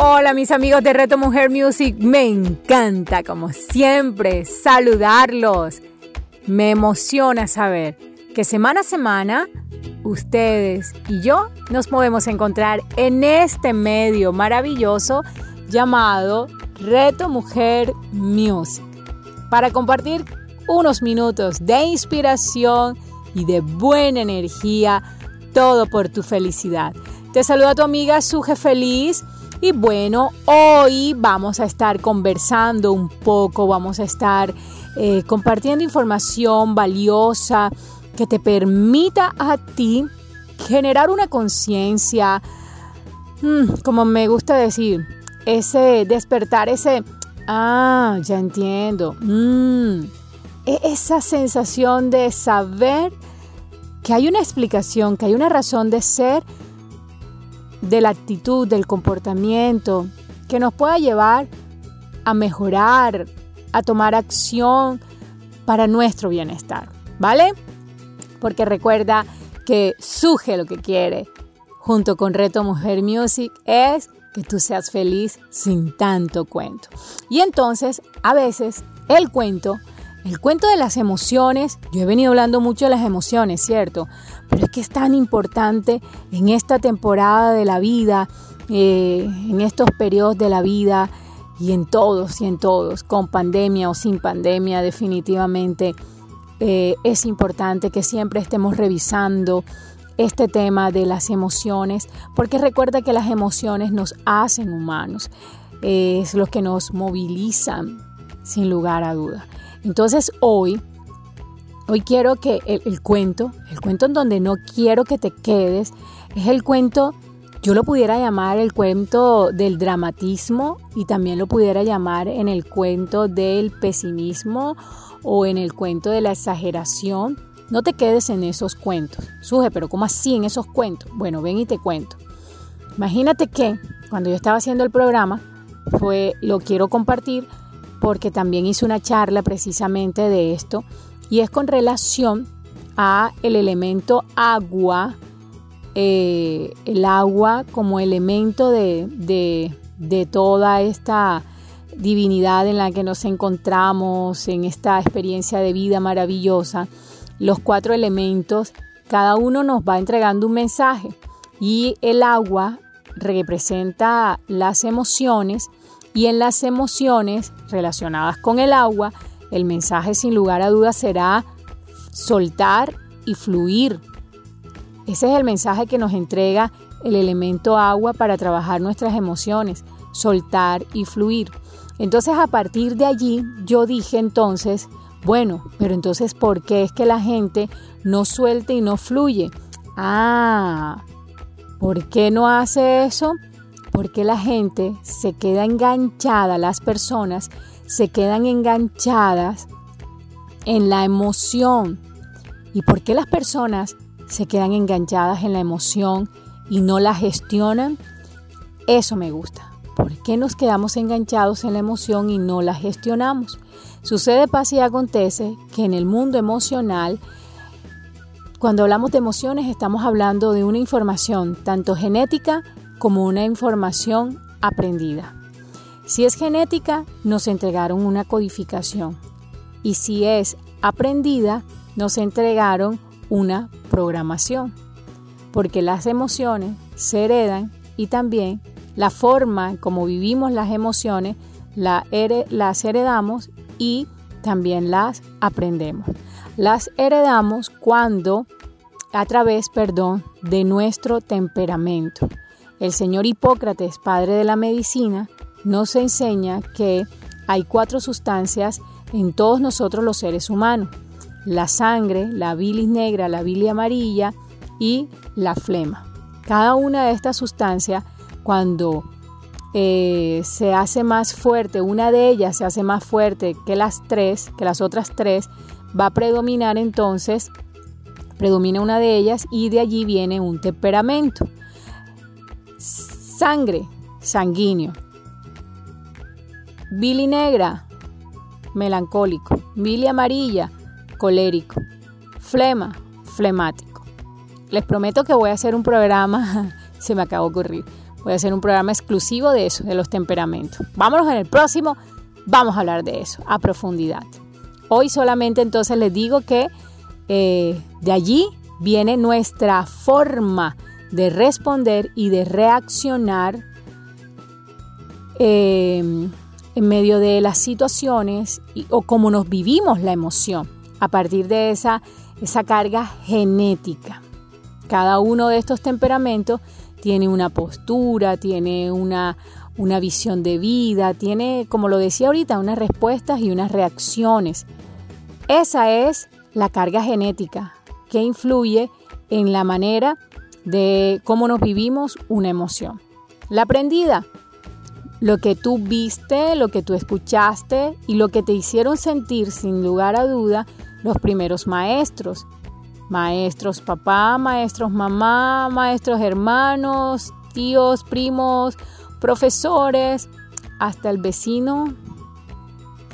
Hola mis amigos de Reto Mujer Music, me encanta como siempre saludarlos. Me emociona saber que semana a semana ustedes y yo nos podemos encontrar en este medio maravilloso llamado Reto Mujer Music para compartir unos minutos de inspiración y de buena energía, todo por tu felicidad. Te saluda tu amiga Suje Feliz y bueno, hoy vamos a estar conversando un poco, vamos a estar eh, compartiendo información valiosa que te permita a ti generar una conciencia, mm, como me gusta decir, ese despertar, ese, ah, ya entiendo, mm, e-, esa sensación de saber que hay una explicación, que hay una razón de ser de la actitud, del comportamiento, que nos pueda llevar a mejorar, a tomar acción para nuestro bienestar, ¿vale? Porque recuerda que Suje lo que quiere, junto con Reto Mujer Music, es que tú seas feliz sin tanto cuento. Y entonces, a veces, el cuento el cuento de las emociones, yo he venido hablando mucho de las emociones, ¿cierto? Pero es que es tan importante en esta temporada de la vida, eh, en estos periodos de la vida y en todos y en todos, con pandemia o sin pandemia, definitivamente eh, es importante que siempre estemos revisando este tema de las emociones, porque recuerda que las emociones nos hacen humanos, es lo que nos movilizan, sin lugar a duda. Entonces hoy, hoy quiero que el, cuento, el cuento en donde no quiero que te quedes, es el cuento, yo lo pudiera llamar el cuento del dramatismo y también lo pudiera llamar en el cuento del pesimismo o en el cuento de la exageración. No te quedes en esos cuentos. Suje, pero ¿cómo así en esos cuentos? Bueno, ven y te cuento. Imagínate que cuando yo estaba haciendo el programa, fue, lo quiero compartir porque también hice una charla precisamente de esto y es con relación a el elemento agua, eh, el agua como elemento de, de toda esta divinidad en la que nos encontramos, en esta experiencia de vida maravillosa, los cuatro elementos, cada uno nos va entregando un mensaje y el agua representa las emociones y en las emociones relacionadas con el agua, el mensaje sin lugar a dudas será soltar y fluir. Ese es el mensaje que nos entrega el elemento agua para trabajar nuestras emociones, soltar y fluir. Entonces a partir de allí yo dije entonces, bueno, pero entonces ¿por qué es que la gente no suelta y no fluye? Ah, ¿por qué no hace eso? Porque la gente se queda enganchada, las personas se quedan enganchadas en la emoción. ¿Y por qué las personas se quedan enganchadas en la emoción y no la gestionan? Eso me gusta. ¿Por qué nos quedamos enganchados en la emoción y no la gestionamos? Sucede, pasa y acontece que en el mundo emocional, cuando hablamos de emociones, estamos hablando de una información tanto genética como una información aprendida. Si es genética, nos entregaron una codificación. Y si es aprendida, nos entregaron una programación. Porque las emociones se heredan y también la forma como vivimos las emociones las heredamos y también las aprendemos. Las heredamos cuando a través, perdón, de nuestro temperamento. El señor Hipócrates, padre de la medicina, nos enseña que hay cuatro sustancias en todos nosotros los seres humanos. La sangre, la bilis negra, la bilis amarilla y la flema. Cada una de estas sustancias, cuando eh, se hace más fuerte, una de ellas se hace más fuerte que las tres, que las otras tres, va a predominar entonces, predomina una de ellas y de allí viene un temperamento. Sangre, sanguíneo. Billy negra, melancólico. Billy amarilla, colérico. Flema, flemático. Les prometo que voy a hacer un programa, se me acaba de ocurrir, voy a hacer un programa exclusivo de eso, de los temperamentos. Vámonos en el próximo, vamos a hablar de eso a profundidad. Hoy solamente entonces les digo que eh, de allí viene nuestra forma de responder y de reaccionar eh, en medio de las situaciones o cómo nos vivimos la emoción a partir de esa, esa carga genética. Cada uno de estos temperamentos tiene una postura, tiene una, una visión de vida, tiene, como lo decía ahorita, unas respuestas y unas reacciones. Esa es la carga genética que influye en la manera de cómo nos vivimos una emoción. La aprendida, lo que tú viste, lo que tú escuchaste y lo que te hicieron sentir sin lugar a duda los primeros maestros. Maestros papá, maestros mamá, maestros hermanos, tíos, primos, profesores, hasta el vecino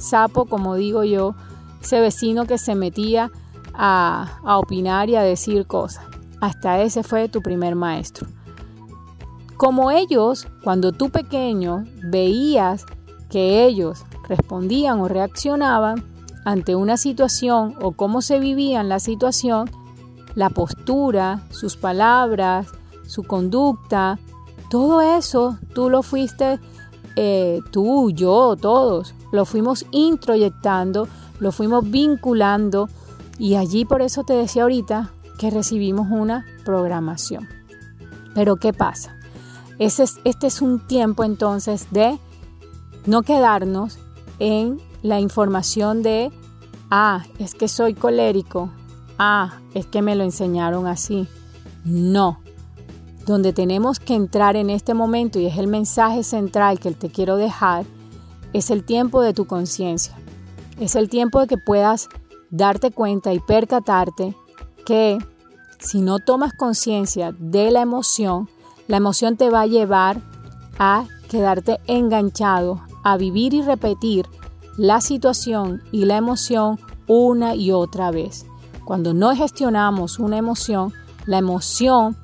sapo, como digo yo, ese vecino que se metía a, a opinar y a decir cosas. Hasta ese fue tu primer maestro. Como ellos, cuando tú pequeño veías que ellos respondían o reaccionaban ante una situación o cómo se vivían la situación, la postura, sus palabras, su conducta, todo eso tú lo fuiste, eh, tú, yo, todos, lo fuimos introyectando, lo fuimos vinculando y allí por eso te decía ahorita que recibimos una programación. Pero ¿qué pasa? Ese este es un tiempo entonces de no quedarnos en la información de, ah, es que soy colérico, ah, es que me lo enseñaron así. No. Donde tenemos que entrar en este momento, y es el mensaje central que te quiero dejar, es el tiempo de tu conciencia. Es el tiempo de que puedas darte cuenta y percatarte que si no tomas conciencia de la emoción, la emoción te va a llevar a quedarte enganchado, a vivir y repetir la situación y la emoción una y otra vez. Cuando no gestionamos una emoción, la emoción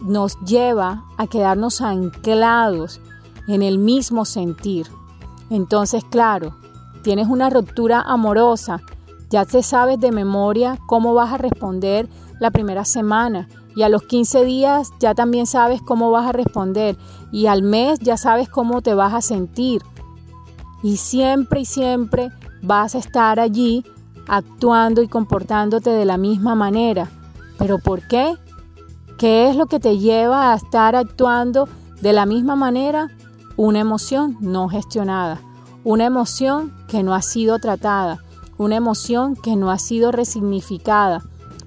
nos lleva a quedarnos anclados en el mismo sentir. Entonces, claro, tienes una ruptura amorosa, ya te sabes de memoria cómo vas a responder la primera semana y a los 15 días ya también sabes cómo vas a responder y al mes ya sabes cómo te vas a sentir. Y siempre y siempre vas a estar allí actuando y comportándote de la misma manera. ¿Pero por qué? ¿Qué es lo que te lleva a estar actuando de la misma manera? Una emoción no gestionada, una emoción que no ha sido tratada, una emoción que no ha sido resignificada.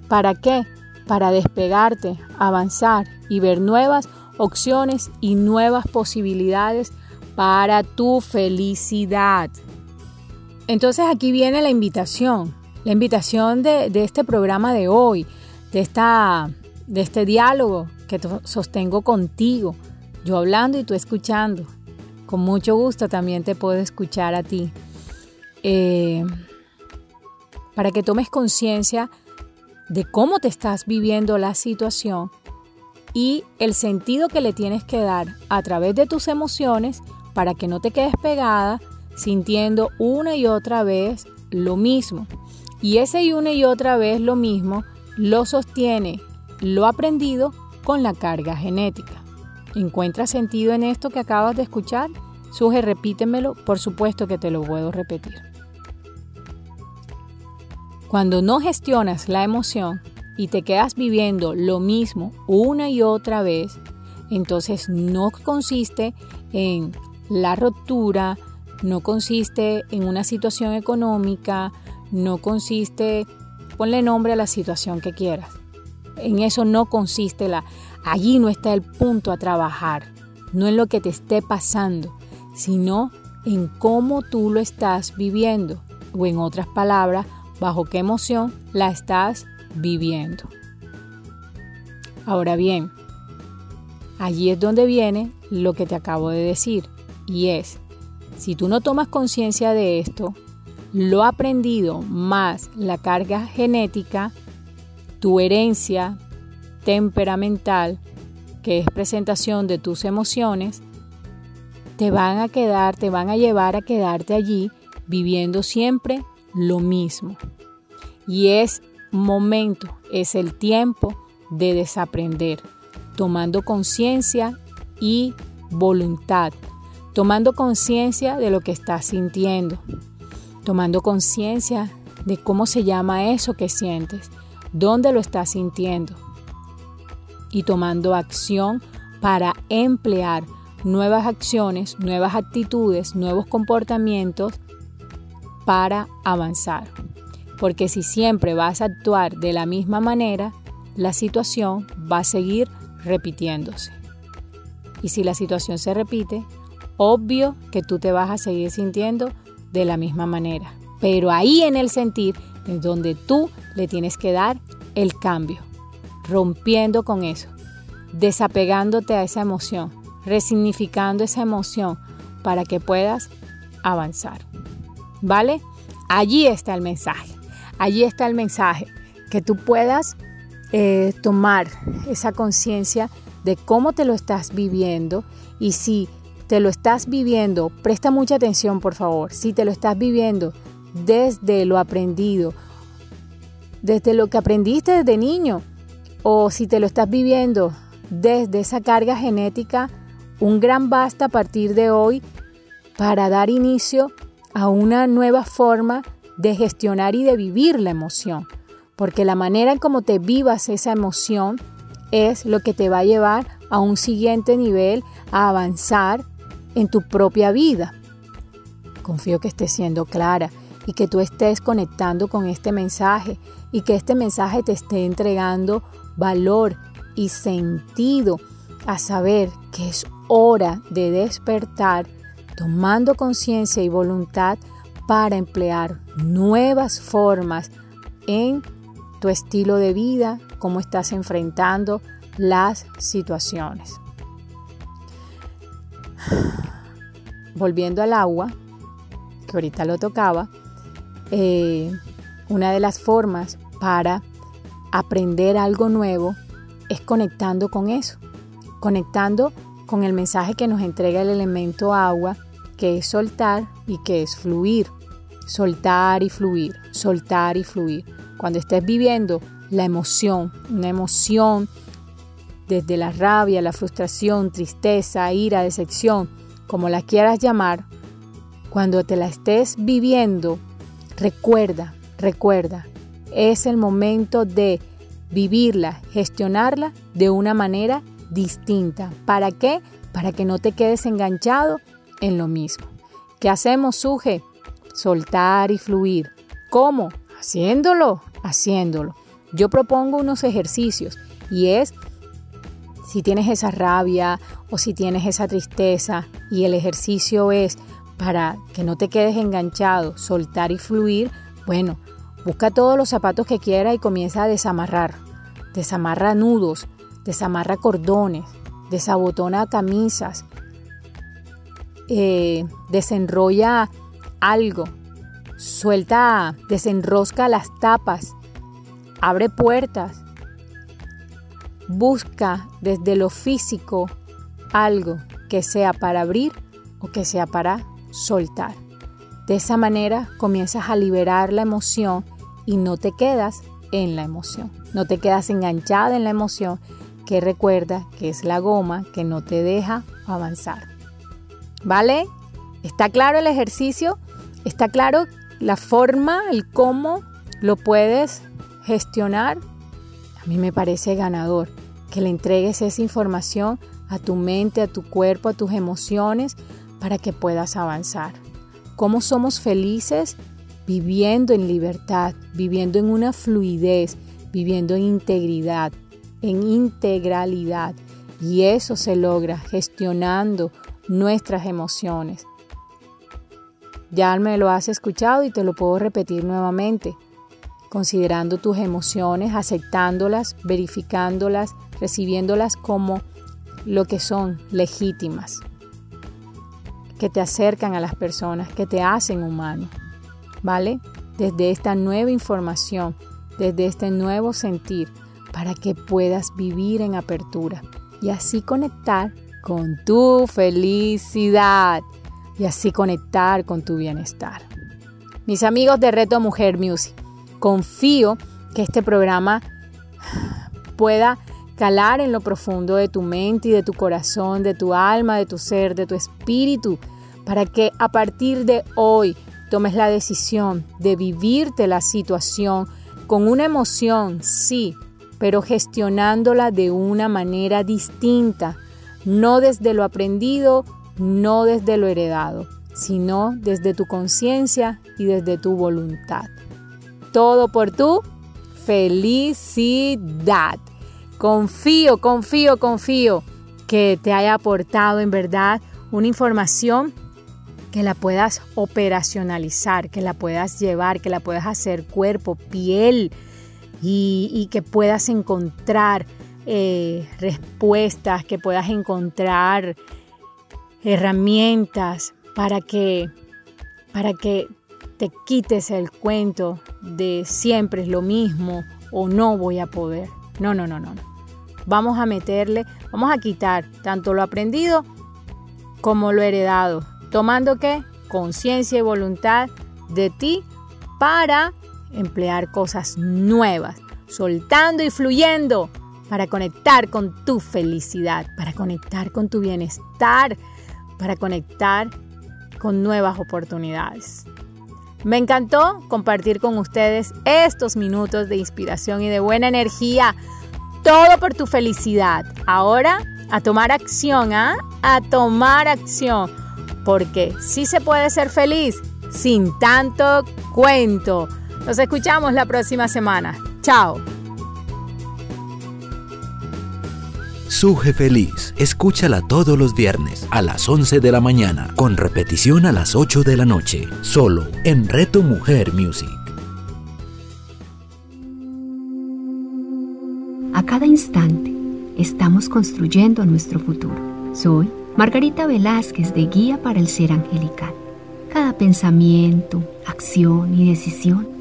¿Para qué? Para despegarte, avanzar y ver nuevas opciones y nuevas posibilidades para tu felicidad. Entonces aquí viene la invitación, la invitación de, este programa de hoy, de, esta, de este diálogo que sostengo contigo, yo hablando y tú escuchando. Con mucho gusto también te puedo escuchar a ti. Eh, para que tomes conciencia de cómo te estás viviendo la situación y el sentido que le tienes que dar a través de tus emociones para que no te quedes pegada sintiendo una y otra vez lo mismo. Y ese y una y otra vez lo mismo lo sostiene lo aprendido con la carga genética. ¿Encuentras sentido en esto que acabas de escuchar? Suje, repítemelo, por supuesto que te lo puedo repetir. Cuando no gestionas la emoción y te quedas viviendo lo mismo una y otra vez, entonces no consiste en la ruptura, no consiste en una situación económica, no consiste, ponle nombre a la situación que quieras. En eso no consiste la, allí no está el punto a trabajar. no en lo que te esté pasando, sino en cómo tú lo estás viviendo, o en otras palabras, bajo qué emoción la estás viviendo. Ahora bien, allí es donde viene lo que te acabo de decir, y es, si tú no tomas conciencia de esto, lo aprendido más la carga genética, tu herencia temperamental, que es presentación de tus emociones, te van a quedar, te van a llevar a quedarte allí viviendo siempre lo mismo. Y es momento, es el tiempo de desaprender, tomando conciencia y voluntad, tomando conciencia de lo que estás sintiendo, tomando conciencia de cómo se llama eso que sientes, dónde lo estás sintiendo y tomando acción para emplear nuevas acciones, nuevas actitudes, nuevos comportamientos para avanzar. Porque si siempre vas a actuar de la misma manera, la situación va a seguir repitiéndose. Y si la situación se repite, obvio que tú te vas a seguir sintiendo de la misma manera. Pero ahí en el sentir es donde tú le tienes que dar el cambio, rompiendo con eso, desapegándote a esa emoción, resignificando esa emoción para que puedas avanzar. ¿Vale? Allí está el mensaje. Allí está el mensaje. Que tú puedas eh, tomar esa conciencia de cómo te lo estás viviendo y si te lo estás viviendo, presta mucha atención por favor, si te lo estás viviendo desde lo aprendido, desde lo que aprendiste desde niño, o si te lo estás viviendo desde esa carga genética, un gran basta a partir de hoy para dar inicio a una nueva forma de gestionar y de vivir la emoción, porque la manera en cómo te vivas esa emoción es lo que te va a llevar a un siguiente nivel, a avanzar en tu propia vida. Confío que estés siendo clara y que tú estés conectando con este mensaje y que este mensaje te esté entregando valor y sentido a saber que es hora de despertar tomando conciencia y voluntad para emplear nuevas formas en tu estilo de vida, cómo estás enfrentando las situaciones. Volviendo al agua, que ahorita lo tocaba, eh, una de las formas para aprender algo nuevo es conectando con eso, conectando con el mensaje que nos entrega el elemento agua, que es soltar y que es fluir. Soltar y fluir, soltar y fluir. Cuando estés viviendo la emoción, una emoción desde la rabia, la frustración, tristeza, ira, decepción, como la quieras llamar, cuando te la estés viviendo, recuerda, recuerda, es el momento de vivirla, gestionarla de una manera distinta. ¿Para qué? Para que no te quedes enganchado en lo mismo. ¿Qué hacemos, Suje? Soltar y fluir. ¿Cómo? Haciéndolo, haciéndolo. Yo propongo unos ejercicios y es si tienes esa rabia o si tienes esa tristeza y el ejercicio es para que no te quedes enganchado, soltar y fluir, bueno, busca todos los zapatos que quieras y comienza a desamarrar. Desamarra nudos, desamarra cordones, desabotona camisas, eh, desenrolla algo, suelta, desenrosca las tapas, abre puertas, busca desde lo físico algo que sea para abrir o que sea para soltar. De esa manera comienzas a liberar la emoción y no te quedas en la emoción. No te quedas enganchada en la emoción que recuerda que es la goma que no te deja avanzar. ¿Vale? ¿Está claro el ejercicio? ¿Está claro la forma, el cómo lo puedes gestionar? A mí me parece ganador que le entregues esa información a tu mente, a tu cuerpo, a tus emociones para que puedas avanzar. ¿Cómo somos felices? Viviendo en libertad, viviendo en una fluidez, viviendo en integridad, en integralidad. Y eso se logra gestionando nuestras emociones. Ya me lo has escuchado y te lo puedo repetir nuevamente. Considerando tus emociones, aceptándolas, verificándolas, recibiéndolas como lo que son legítimas, que te acercan a las personas, que te hacen humano. ¿Vale? Desde esta nueva información, desde este nuevo sentir, para que puedas vivir en apertura y así conectar con tu felicidad y así conectar con tu bienestar. Mis amigos de Reto Mujer Music, confío que este programa pueda calar en lo profundo de tu mente y de tu corazón, de tu alma, de tu ser, de tu espíritu, para que a partir de hoy tomes la decisión de vivirte la situación con una emoción, sí, pero gestionándola de una manera distinta, no desde lo aprendido, no desde lo heredado, sino desde tu conciencia y desde tu voluntad. Todo por tu felicidad. Confío, confío, confío que te haya aportado en verdad una información que la puedas operacionalizar, que la puedas llevar, que la puedas hacer cuerpo, piel, y, que puedas encontrar eh, respuestas, que puedas encontrar herramientas para que, para que te quites el cuento de siempre es lo mismo o no voy a poder. No, no, no, no. Vamos a meterle, vamos a quitar tanto lo aprendido como lo heredado, tomando qué? Conciencia y voluntad de ti para emplear cosas nuevas, soltando y fluyendo para conectar con tu felicidad, para conectar con tu bienestar, para conectar con nuevas oportunidades. Me encantó compartir con ustedes estos minutos de inspiración y de buena energía. Todo por tu felicidad. Ahora a tomar acción, ¿ah? A tomar acción. Porque sí se puede ser feliz sin tanto cuento. Nos escuchamos la próxima semana. Chao. Suje Feliz, escúchala todos los viernes a las 11 de la mañana, con repetición a las 8 de la noche, solo en Reto Mujer Music. A cada instante estamos construyendo nuestro futuro. Soy Margarita Velázquez de Guía para el Ser Angelical. Cada pensamiento, acción y decisión